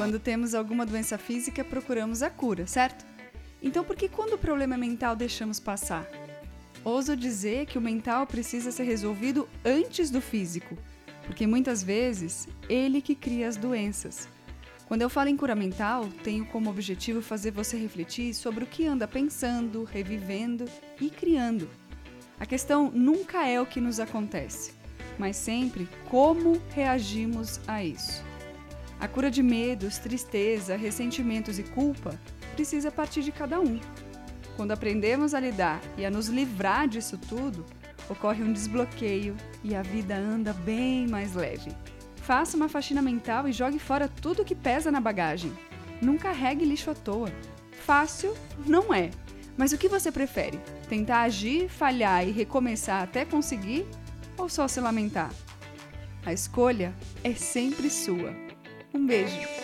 Quando temos alguma doença física, procuramos a cura, certo? Então, por que quando o problema é mental deixamos passar? Ouso dizer que o mental precisa ser resolvido antes do físico, porque muitas vezes ele que cria as doenças. Quando eu falo em cura mental, tenho como objetivo fazer você refletir sobre o que anda pensando, revivendo e criando. A questão nunca é o que nos acontece, mas sempre como reagimos a isso. A cura de medos, tristeza, ressentimentos e culpa precisa partir de cada um. Quando aprendemos a lidar e a nos livrar disso tudo, ocorre um desbloqueio e a vida anda bem mais leve. Faça uma faxina mental e jogue fora tudo que pesa na bagagem. Não carregue lixo à toa. Fácil não é. Mas o que você prefere? Tentar agir, falhar e recomeçar até conseguir? Ou só se lamentar? A escolha é sempre sua. Um beijo!